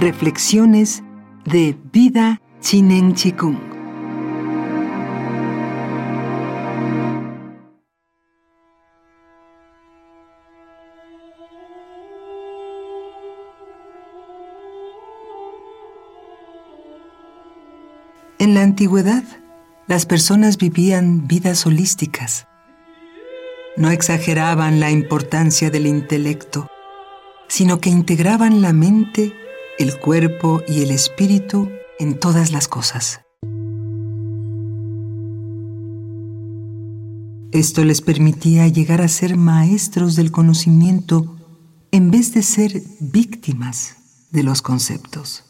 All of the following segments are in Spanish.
Reflexiones de Vida Chinen Chikung. En la antigüedad, las personas vivían vidas holísticas. No exageraban la importancia del intelecto, sino que integraban la mente el cuerpo y el espíritu en todas las cosas. Esto les permitía llegar a ser maestros del conocimiento en vez de ser víctimas de los conceptos.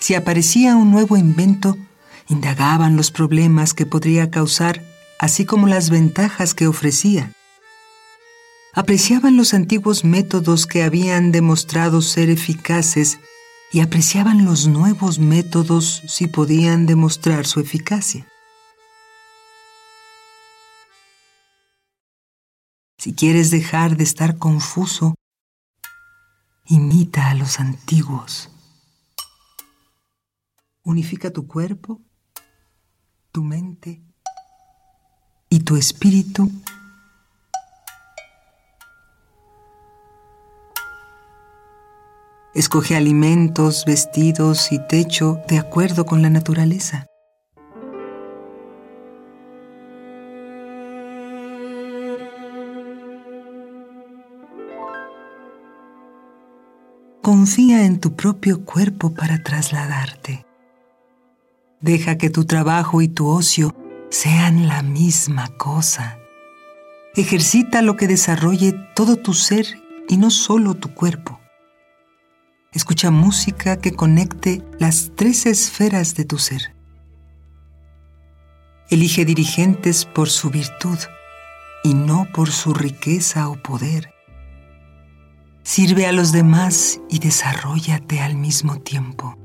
Si aparecía un nuevo invento, indagaban los problemas que podría causar, así como las ventajas que ofrecía apreciaban los antiguos métodos que habían demostrado ser eficaces y apreciaban los nuevos métodos si podían demostrar su eficacia. Si quieres dejar de estar confuso, imita a los antiguos. Unifica tu cuerpo, tu mente y tu espíritu Escoge alimentos, vestidos y techo de acuerdo con la naturaleza. Confía en tu propio cuerpo para trasladarte. Deja que tu trabajo y tu ocio sean la misma cosa. Ejercita lo que desarrolle todo tu ser y no solo tu cuerpo. Escucha música que conecte las tres esferas de tu ser. Elige dirigentes por su virtud y no por su riqueza o poder. Sirve a los demás y desarrollate al mismo tiempo.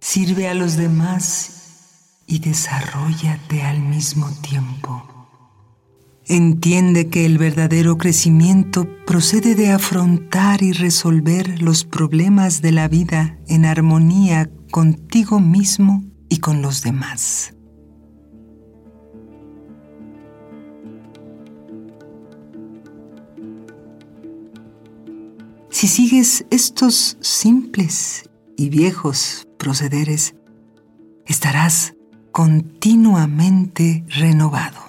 Sirve a los demás y desarrollate al mismo tiempo. Entiende que el verdadero crecimiento procede de afrontar y resolver los problemas de la vida en armonía contigo mismo y con los demás. Si sigues estos simples y viejos procederes, estarás continuamente renovado.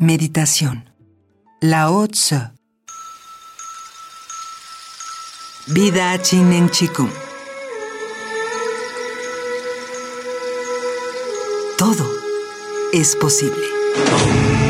Meditación. Lao Tzu. Vida Chinen Chikung. Todo es posible.